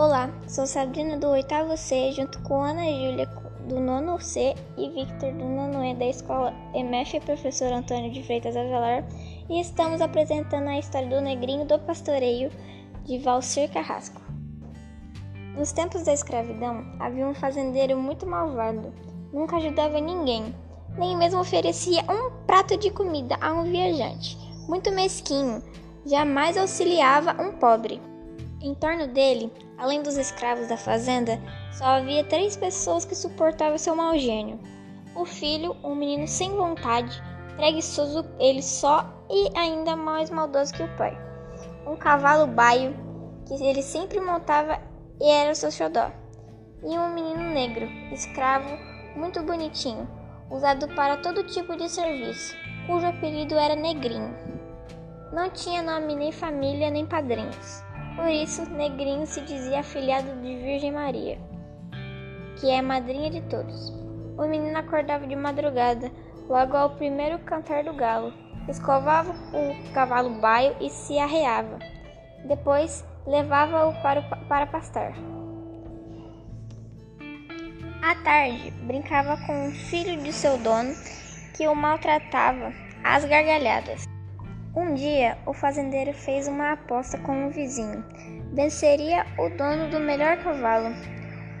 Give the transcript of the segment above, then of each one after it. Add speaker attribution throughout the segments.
Speaker 1: Olá, sou Sabrina do oitavo C, junto com Ana Júlia do nono C e Victor do nono E da escola MF Professor Antônio de Freitas Avelar e estamos apresentando a história do negrinho do pastoreio de Valcir Carrasco. Nos tempos da escravidão, havia um fazendeiro muito malvado, nunca ajudava ninguém, nem mesmo oferecia um prato de comida a um viajante. Muito mesquinho, jamais auxiliava um pobre. Em torno dele, além dos escravos da fazenda, só havia três pessoas que suportavam seu mau gênio: o filho, um menino sem vontade, preguiçoso ele só e ainda mais maldoso que o pai, um cavalo baio que ele sempre montava e era o seu xodó, e um menino negro, escravo, muito bonitinho, usado para todo tipo de serviço, cujo apelido era Negrinho. Não tinha nome nem família nem padrinhos. Por isso, Negrinho se dizia afilhado de Virgem Maria, que é madrinha de todos. O menino acordava de madrugada, logo ao primeiro cantar do galo, escovava o cavalo baio e se arreava. Depois, levava-o para, para pastar. À tarde, brincava com o filho de seu dono, que o maltratava às gargalhadas. Um dia, o fazendeiro fez uma aposta com um vizinho. Venceria o dono do melhor cavalo.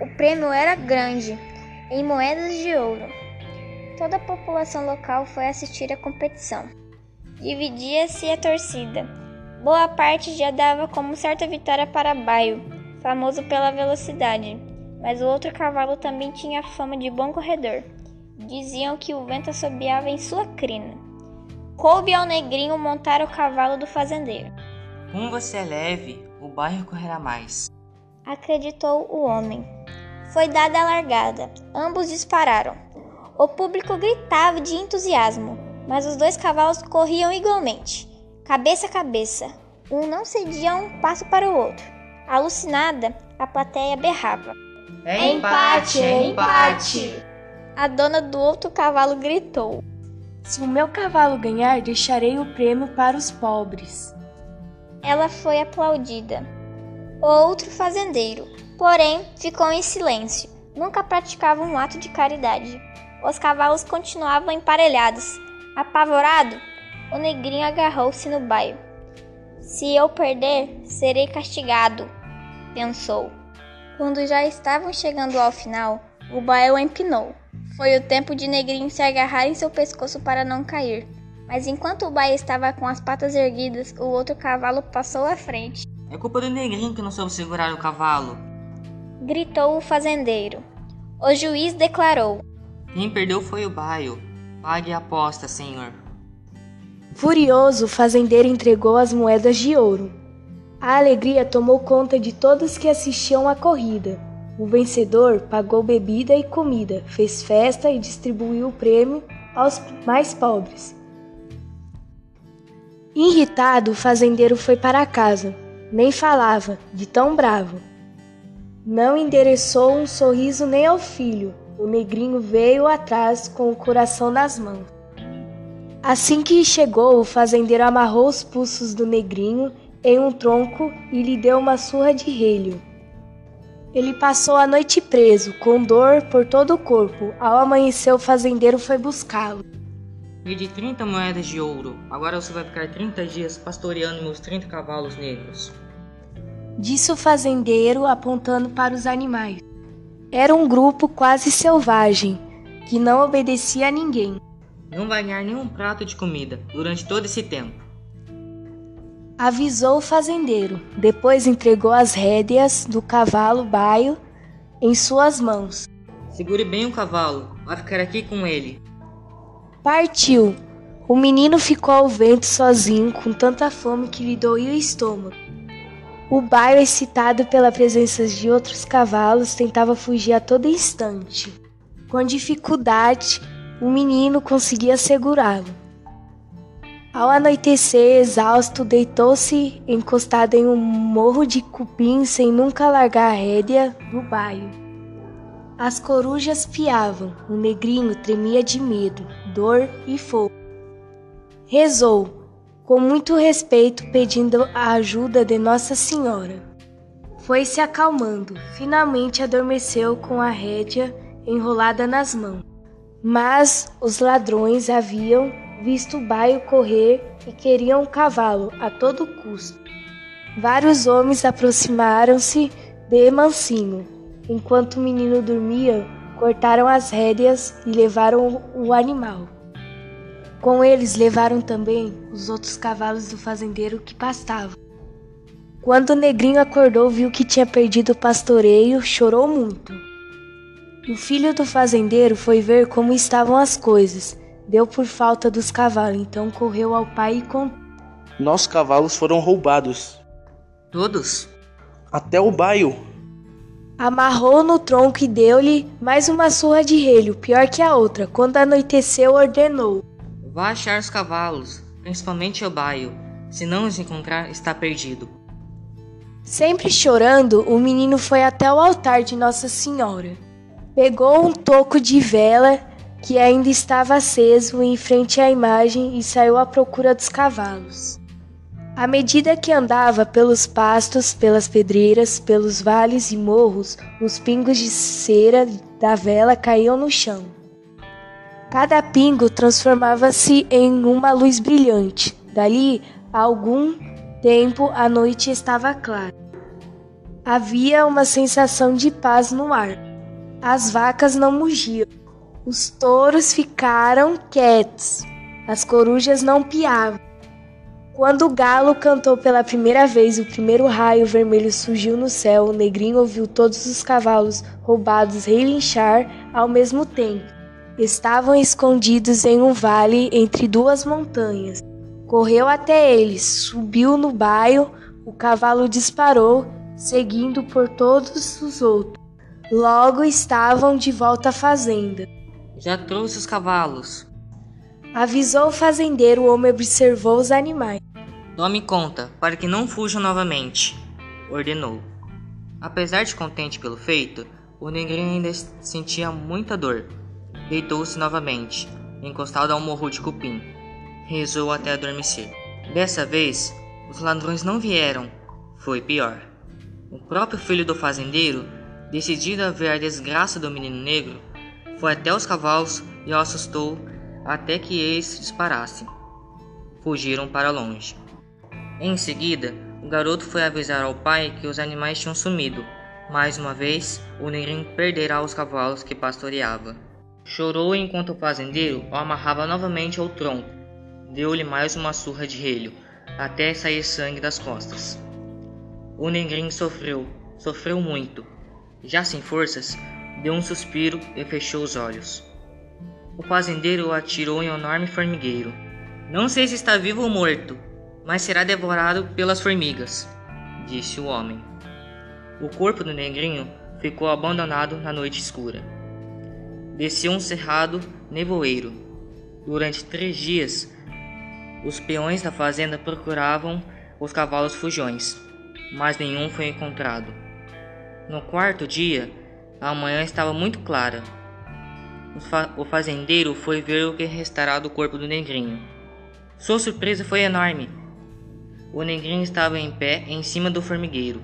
Speaker 1: O prêmio era grande, em moedas de ouro. Toda a população local foi assistir à competição. Dividia-se a torcida. Boa parte já dava como certa vitória para Baio, famoso pela velocidade, mas o outro cavalo também tinha fama de bom corredor. Diziam que o vento assobiava em sua crina. Coube ao negrinho montar o cavalo do fazendeiro.
Speaker 2: Como você é leve, o bairro correrá mais.
Speaker 1: Acreditou o homem. Foi dada a largada. Ambos dispararam. O público gritava de entusiasmo, mas os dois cavalos corriam igualmente, cabeça a cabeça. Um não cedia um passo para o outro. Alucinada, a plateia berrava.
Speaker 3: É empate, é empate!
Speaker 1: A dona do outro cavalo gritou.
Speaker 4: Se o meu cavalo ganhar, deixarei o prêmio para os pobres.
Speaker 1: Ela foi aplaudida. O outro fazendeiro, porém, ficou em silêncio. Nunca praticava um ato de caridade. Os cavalos continuavam emparelhados. Apavorado, o negrinho agarrou-se no baio. Se eu perder, serei castigado, pensou. Quando já estavam chegando ao final, o baio empinou. Foi o tempo de Negrinho se agarrar em seu pescoço para não cair. Mas enquanto o Baia estava com as patas erguidas, o outro cavalo passou à frente.
Speaker 2: É culpa do Negrinho que não soube segurar o cavalo.
Speaker 1: Gritou o fazendeiro. O juiz declarou:
Speaker 2: Quem perdeu foi o Baio. Pague a aposta, senhor.
Speaker 4: Furioso, o fazendeiro entregou as moedas de ouro. A alegria tomou conta de todos que assistiam à corrida. O vencedor pagou bebida e comida, fez festa e distribuiu o prêmio aos mais pobres. Irritado, o fazendeiro foi para casa. Nem falava, de tão bravo. Não endereçou um sorriso nem ao filho. O negrinho veio atrás com o coração nas mãos. Assim que chegou, o fazendeiro amarrou os pulsos do negrinho em um tronco e lhe deu uma surra de relho. Ele passou a noite preso, com dor por todo o corpo. Ao amanhecer, o fazendeiro foi buscá-lo.
Speaker 2: Perdi 30 moedas de ouro. Agora você vai ficar 30 dias pastoreando meus 30 cavalos negros.
Speaker 4: Disse o fazendeiro, apontando para os animais. Era um grupo quase selvagem, que não obedecia a ninguém.
Speaker 2: Não vai ganhar nenhum prato de comida durante todo esse tempo
Speaker 4: avisou o fazendeiro. Depois entregou as rédeas do cavalo baio em suas mãos.
Speaker 2: Segure bem o cavalo, vai ficar aqui com ele.
Speaker 4: Partiu. O menino ficou ao vento sozinho, com tanta fome que lhe doía o estômago. O baio, excitado pela presença de outros cavalos, tentava fugir a todo instante. Com dificuldade, o menino conseguia segurá-lo. Ao anoitecer, exausto, deitou-se encostado em um morro de cupim sem nunca largar a rédea do baio. As corujas piavam, o negrinho tremia de medo, dor e fogo. Rezou, com muito respeito, pedindo a ajuda de Nossa Senhora. foi se acalmando. Finalmente adormeceu com a rédea enrolada nas mãos. Mas os ladrões haviam visto o baio correr e queriam o cavalo a todo custo. Vários homens aproximaram-se de mansinho. Enquanto o menino dormia, cortaram as rédeas e levaram o animal. Com eles levaram também os outros cavalos do fazendeiro que pastavam. Quando o negrinho acordou, viu que tinha perdido o pastoreio, chorou muito. O filho do fazendeiro foi ver como estavam as coisas. Deu por falta dos cavalos, então correu ao pai e contou.
Speaker 5: Nossos cavalos foram roubados.
Speaker 2: Todos?
Speaker 5: Até o baio.
Speaker 4: Amarrou no tronco e deu-lhe mais uma surra de relho, pior que a outra. Quando anoiteceu, ordenou:
Speaker 2: Vá achar os cavalos, principalmente o baio. Se não os encontrar, está perdido.
Speaker 4: Sempre chorando, o menino foi até o altar de Nossa Senhora. Pegou um toco de vela que ainda estava aceso em frente à imagem e saiu à procura dos cavalos. À medida que andava pelos pastos, pelas pedreiras, pelos vales e morros, os pingos de cera da vela caíam no chão. Cada pingo transformava-se em uma luz brilhante. Dali a algum tempo a noite estava clara. Havia uma sensação de paz no ar. As vacas não mugiam. Os touros ficaram quietos. As corujas não piavam. Quando o galo cantou pela primeira vez, o primeiro raio vermelho surgiu no céu. O negrinho ouviu todos os cavalos roubados relinchar ao mesmo tempo. Estavam escondidos em um vale entre duas montanhas. Correu até eles, subiu no baio, o cavalo disparou, seguindo por todos os outros. Logo estavam de volta à fazenda.
Speaker 2: Já trouxe os cavalos.
Speaker 4: Avisou o fazendeiro, o homem observou os animais.
Speaker 2: Tome conta, para que não fujam novamente, ordenou. Apesar de contente pelo feito, o negrinho ainda sentia muita dor. Deitou-se novamente, encostado ao morro de cupim. Rezou até adormecer. Dessa vez, os ladrões não vieram. Foi pior. O próprio filho do fazendeiro, decidido a ver a desgraça do menino negro, foi até os cavalos e o assustou até que eles disparassem. Fugiram para longe. Em seguida, o garoto foi avisar ao pai que os animais tinham sumido. Mais uma vez, o negrinho perderá os cavalos que pastoreava. Chorou enquanto o fazendeiro o amarrava novamente ao tronco. Deu-lhe mais uma surra de relho, até sair sangue das costas. O negrinho sofreu, sofreu muito. Já sem forças, deu um suspiro e fechou os olhos. O fazendeiro o atirou em um enorme formigueiro. Não sei se está vivo ou morto, mas será devorado pelas formigas, disse o homem. O corpo do negrinho ficou abandonado na noite escura. Desceu um cerrado nevoeiro. Durante três dias, os peões da fazenda procuravam os cavalos fujões, mas nenhum foi encontrado. No quarto dia, a manhã estava muito clara. O fazendeiro foi ver o que restará do corpo do negrinho. Sua surpresa foi enorme. O negrinho estava em pé em cima do formigueiro.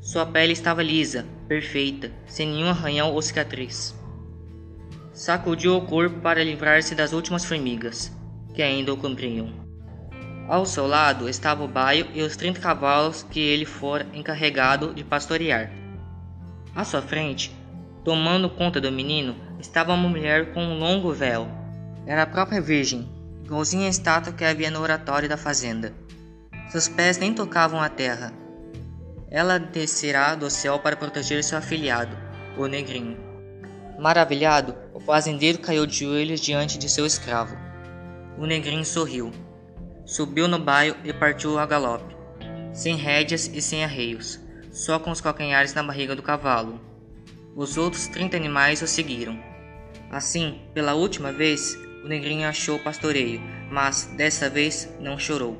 Speaker 2: Sua pele estava lisa, perfeita, sem nenhum arranhão ou cicatriz. Sacudiu o corpo para livrar-se das últimas formigas, que ainda o cobriam. Ao seu lado estava o baio e os trinta cavalos que ele fora encarregado de pastorear. À sua frente, tomando conta do menino, estava uma mulher com um longo véu. Era a própria Virgem, igualzinha estátua que havia no oratório da fazenda. Seus pés nem tocavam a terra. Ela descerá do céu para proteger seu afilhado, o negrinho. Maravilhado, o fazendeiro caiu de joelhos diante de seu escravo. O negrinho sorriu. Subiu no baio e partiu a galope, sem rédeas e sem arreios só com os calcanhares na barriga do cavalo. Os outros trinta animais o seguiram. Assim, pela última vez, o negrinho achou o pastoreio, mas dessa vez não chorou.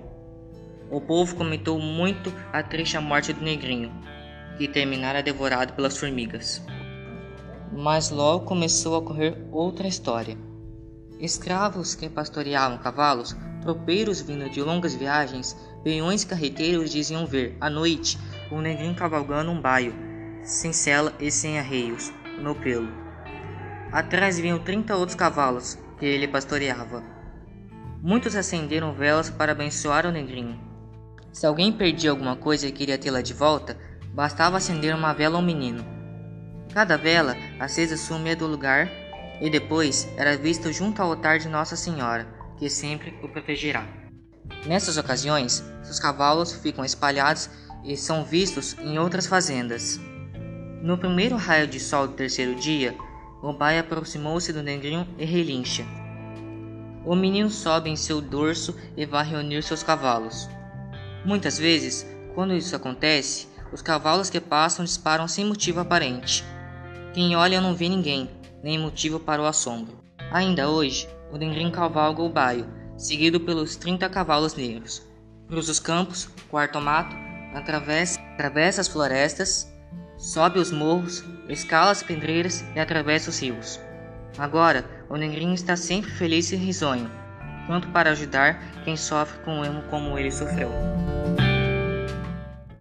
Speaker 2: O povo comentou muito a triste morte do negrinho, que terminara devorado pelas formigas. Mas logo começou a correr outra história. Escravos que pastoreavam cavalos, tropeiros vindo de longas viagens, peões carreteiros diziam ver, à noite, o negrinho cavalgando um baio, sem sela e sem arreios, no pelo. Atrás vinham trinta outros cavalos que ele pastoreava. Muitos acenderam velas para abençoar o negrinho. Se alguém perdia alguma coisa e queria tê-la de volta, bastava acender uma vela ao menino. Cada vela acesa sumia do lugar e depois era vista junto ao altar de Nossa Senhora, que sempre o protegerá. Nessas ocasiões, seus cavalos ficam espalhados e são vistos em outras fazendas. No primeiro raio de sol do terceiro dia, o pai aproximou-se do negrinho e relincha. O menino sobe em seu dorso e vai reunir seus cavalos. Muitas vezes, quando isso acontece, os cavalos que passam disparam sem motivo aparente. Quem olha não vê ninguém, nem motivo para o assombro. Ainda hoje, o negrinho cavalga o baio, seguido pelos 30 cavalos negros. Cruza os campos, quarta o mato, atravessa, atravessa as florestas, sobe os morros, escala as pedreiras e atravessa os rios. Agora, o negrinho está sempre feliz e risonho, pronto para ajudar quem sofre com o emo como ele sofreu.